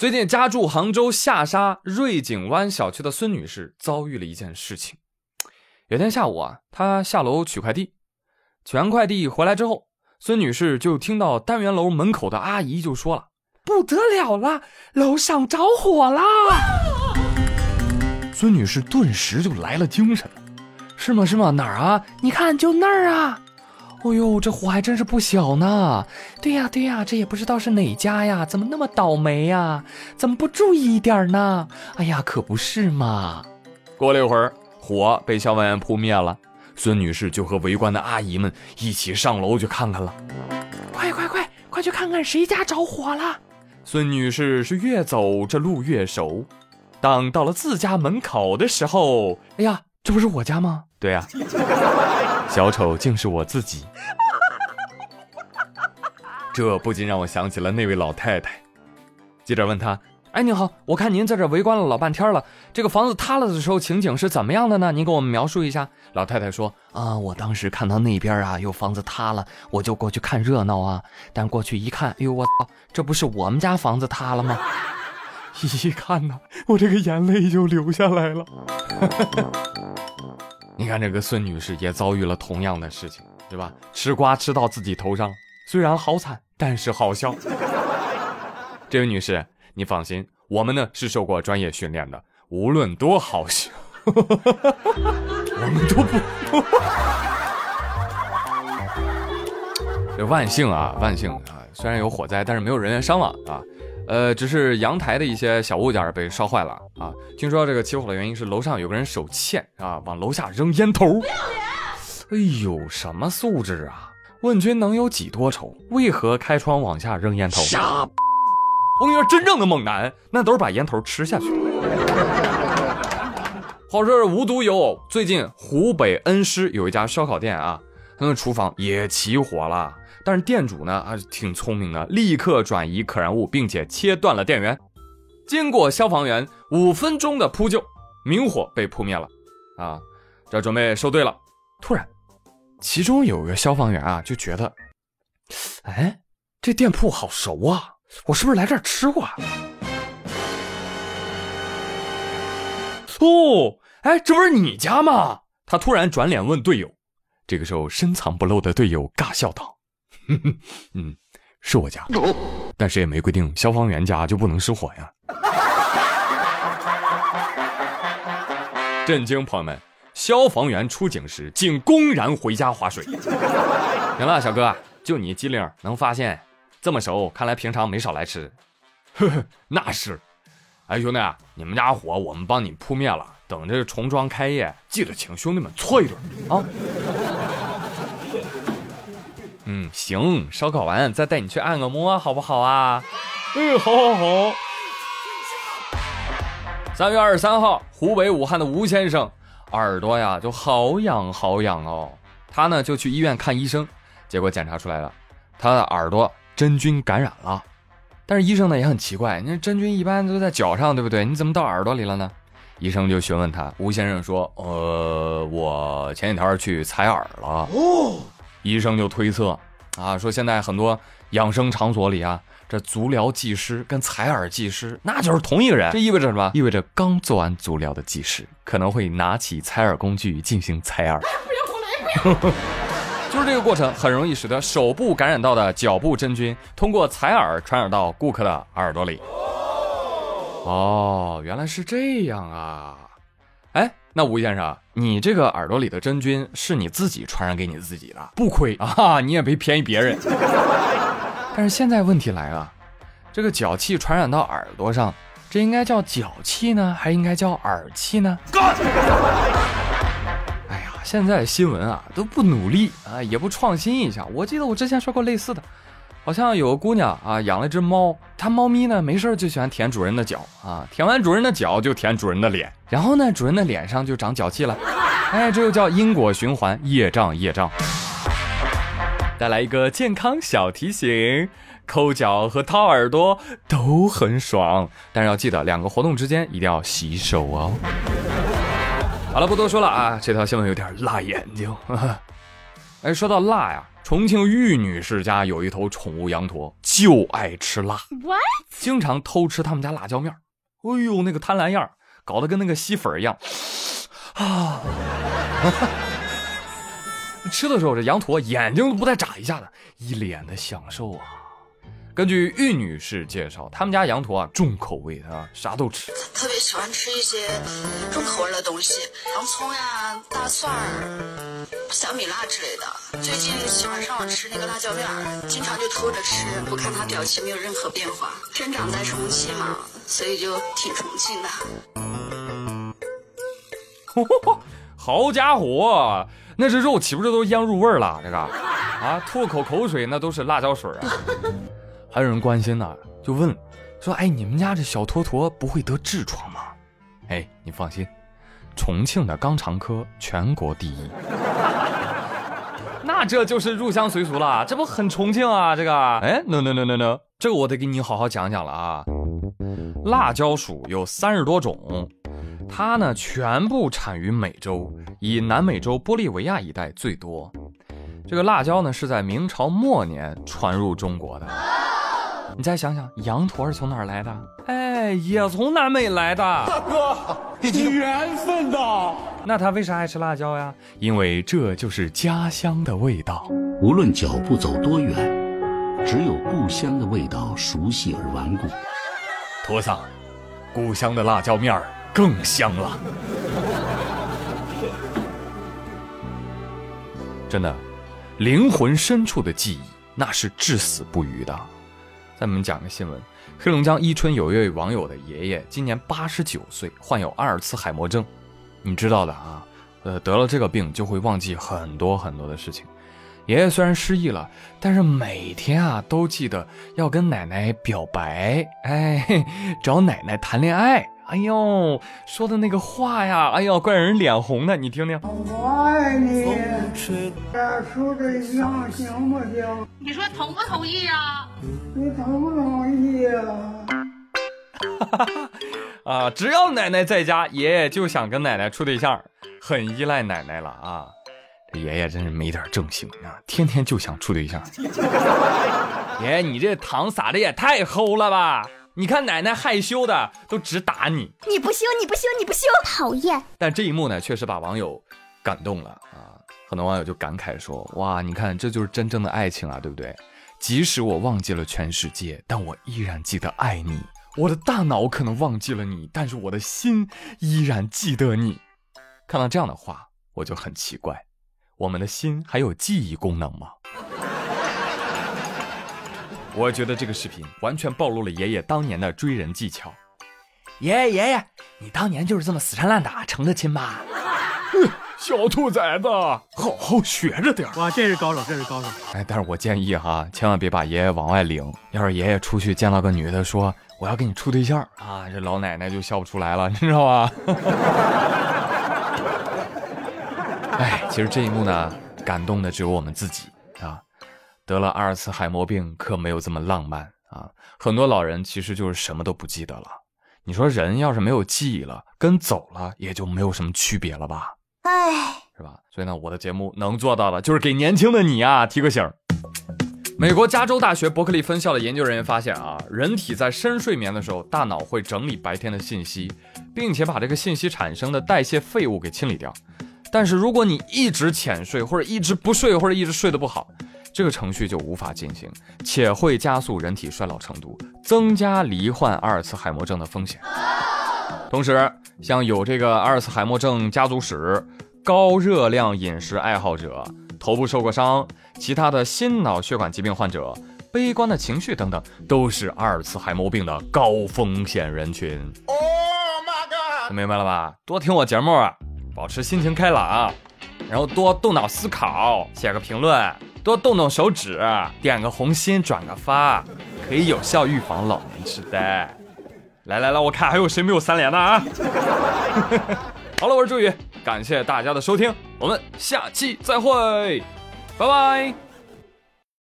最近家住杭州下沙瑞景湾小区的孙女士遭遇了一件事情。有天下午啊，她下楼取快递，取完快递回来之后，孙女士就听到单元楼门口的阿姨就说了：“不得了了，楼上着火啦！”孙女士顿时就来了精神了：“是吗？是吗？哪儿啊？你看，就那儿啊！”哦呦，这火还真是不小呢！对呀，对呀，这也不知道是哪家呀？怎么那么倒霉呀？怎么不注意一点呢？哎呀，可不是嘛！过了一会儿，火被消防员扑灭了，孙女士就和围观的阿姨们一起上楼去看看了。快快快，快去看看谁家着火了！孙女士是越走这路越熟，当到了自家门口的时候，哎呀，这不是我家吗？对呀。小丑竟是我自己，这不禁让我想起了那位老太太。记者问他：“哎，您好，我看您在这围观了老半天了，这个房子塌了的时候情景是怎么样的呢？您给我们描述一下。”老太太说：“啊，我当时看到那边啊有房子塌了，我就过去看热闹啊。但过去一看，哎呦我操，这不是我们家房子塌了吗？一看呢，我这个眼泪就流下来了。”你看，这个孙女士也遭遇了同样的事情，对吧？吃瓜吃到自己头上，虽然好惨，但是好笑。这位女士，你放心，我们呢是受过专业训练的，无论多好笑，我们都不。这万幸啊，万幸啊，虽然有火灾，但是没有人员伤亡啊。呃，只是阳台的一些小物件被烧坏了啊。听说这个起火的原因是楼上有个人手欠啊，往楼下扔烟头。哎呦，什么素质啊！问君能有几多愁？为何开窗往下扔烟头？傻！我跟你说，真正的猛男那都是把烟头吃下去。好事无独有偶，最近湖北恩施有一家烧烤店啊，他的厨房也起火了。但是店主呢啊挺聪明的，立刻转移可燃物，并且切断了电源。经过消防员五分钟的扑救，明火被扑灭了。啊，这准备收队了。突然，其中有个消防员啊就觉得，哎，这店铺好熟啊，我是不是来这儿吃过？哦，哎，这不是你家吗？他突然转脸问队友。这个时候，深藏不露的队友尬笑道。嗯，是我家，但是也没规定消防员家就不能失火呀。震惊朋友们，消防员出警时竟公然回家划水。行了，小哥，就你机灵，能发现这么熟，看来平常没少来吃。呵呵，那是。哎，兄弟，你们家火我们帮你扑灭了，等这重装开业，记得请兄弟们搓一顿啊。嗯，行，烧烤完再带你去按个摩，好不好啊？嗯，好，好，好。三月二十三号，湖北武汉的吴先生耳朵呀就好痒好痒哦，他呢就去医院看医生，结果检查出来了，他的耳朵真菌感染了。但是医生呢也很奇怪，你真菌一般都在脚上，对不对？你怎么到耳朵里了呢？医生就询问他，吴先生说：“呃，我前几天去采耳了。”哦。医生就推测，啊，说现在很多养生场所里啊，这足疗技师跟采耳技师那就是同一个人，这意味着什么？意味着刚做完足疗的技师可能会拿起采耳工具进行采耳。不要过来！不要！就是这个过程很容易使得手部感染到的脚部真菌通过采耳传染到顾客的耳朵里。哦，原来是这样啊！哎。那吴先生，你这个耳朵里的真菌是你自己传染给你自己的，不亏啊，你也别便宜别人。但是现在问题来了，这个脚气传染到耳朵上，这应该叫脚气呢，还应该叫耳气呢？干！哎呀，现在新闻啊都不努力啊，也不创新一下。我记得我之前说过类似的。好像有个姑娘啊，养了只猫，她猫咪呢没事就喜欢舔主人的脚啊，舔完主人的脚就舔主人的脸，然后呢主人的脸上就长脚气了，哎，这又叫因果循环，业障业障。再来一个健康小提醒：抠脚和掏耳朵都很爽，但是要记得两个活动之间一定要洗手哦。好了，不多说了啊，这条新闻有点辣眼睛。哎，说到辣呀。重庆玉女士家有一头宠物羊驼，就爱吃辣 What？经常偷吃他们家辣椒面儿。哎呦，那个贪婪样儿，搞得跟那个吸粉儿一样啊！吃的时候，这羊驼眼睛都不带眨一下的，一脸的享受啊。根据玉女士介绍，他们家羊驼啊重口味的啊，啥都吃。特别喜欢吃一些重口味的东西，洋葱呀、大蒜儿、小米辣之类的。最近喜欢上我吃那个辣椒面儿，经常就偷着吃，不看他表情没有任何变化。生长在重庆嘛，所以就挺重庆的。好家伙，那这肉岂不是都腌入味儿了？这个啊，吐口口水那都是辣椒水啊。还有人关心呢，就问说：“哎，你们家这小坨坨不会得痔疮吗？”哎，你放心，重庆的肛肠科全国第一。那这就是入乡随俗了，这不很重庆啊？这个，哎，no no no no no，这个我得给你好好讲讲了啊。辣椒属有三十多种，它呢全部产于美洲，以南美洲玻利维亚一带最多。这个辣椒呢是在明朝末年传入中国的。你再想想，羊驼是从哪儿来的？哎，也从南美来的。大哥，缘分呐。那他为啥爱吃辣椒呀？因为这就是家乡的味道。无论脚步走多远，只有故乡的味道熟悉而顽固。驼桑，故乡的辣椒面儿更香了。真的，灵魂深处的记忆那是至死不渝的。下面讲个新闻：黑龙江伊春有一位网友的爷爷，今年八十九岁，患有阿尔茨海默症。你知道的啊，呃，得了这个病就会忘记很多很多的事情。爷爷虽然失忆了，但是每天啊都记得要跟奶奶表白，哎，找奶奶谈恋爱。哎呦，说的那个话呀，哎呦，怪让人脸红的，你听听。我爱你，咱处对象行不行？你说同不同意啊？你同不同意呀？啊，只要奶奶在家，爷爷就想跟奶奶处对象，很依赖奶奶了啊。这爷爷真是没点正形啊，天天就想处对象。爷 爷，你这糖撒的也太齁了吧！你看奶奶害羞的都直打你，你不羞，你不羞，你不羞，讨厌！但这一幕呢，确实把网友感动了啊！很多网友就感慨说：“哇，你看这就是真正的爱情啊，对不对？即使我忘记了全世界，但我依然记得爱你。我的大脑可能忘记了你，但是我的心依然记得你。”看到这样的话，我就很奇怪，我们的心还有记忆功能吗？我觉得这个视频完全暴露了爷爷当年的追人技巧。爷爷爷爷，你当年就是这么死缠烂打成的亲吧？小兔崽子，好好学着点哇，这是高手，这是高手。哎，但是我建议哈，千万别把爷爷往外领。要是爷爷出去见到个女的，说我要跟你处对象啊，这老奶奶就笑不出来了，你知道吧？哎，其实这一幕呢，感动的只有我们自己啊。得了阿尔茨海默病可没有这么浪漫啊！很多老人其实就是什么都不记得了。你说人要是没有记忆了，跟走了也就没有什么区别了吧？唉，是吧？所以呢，我的节目能做到的就是给年轻的你啊提个醒。美国加州大学伯克利分校的研究人员发现啊，人体在深睡眠的时候，大脑会整理白天的信息，并且把这个信息产生的代谢废物给清理掉。但是如果你一直浅睡，或者一直不睡，或者一直睡得不好，这个程序就无法进行，且会加速人体衰老程度，增加罹患阿尔茨海默症的风险。同时，像有这个阿尔茨海默症家族史、高热量饮食爱好者、头部受过伤、其他的心脑血管疾病患者、悲观的情绪等等，都是阿尔茨海默病的高风险人群。Oh my god！明白了吧？多听我节目，保持心情开朗，然后多动脑思考，写个评论。多动动手指，点个红心，转个发，可以有效预防老年痴呆。来来来，我看还有谁没有三连的啊？好了，我是朱宇，感谢大家的收听，我们下期再会，拜拜。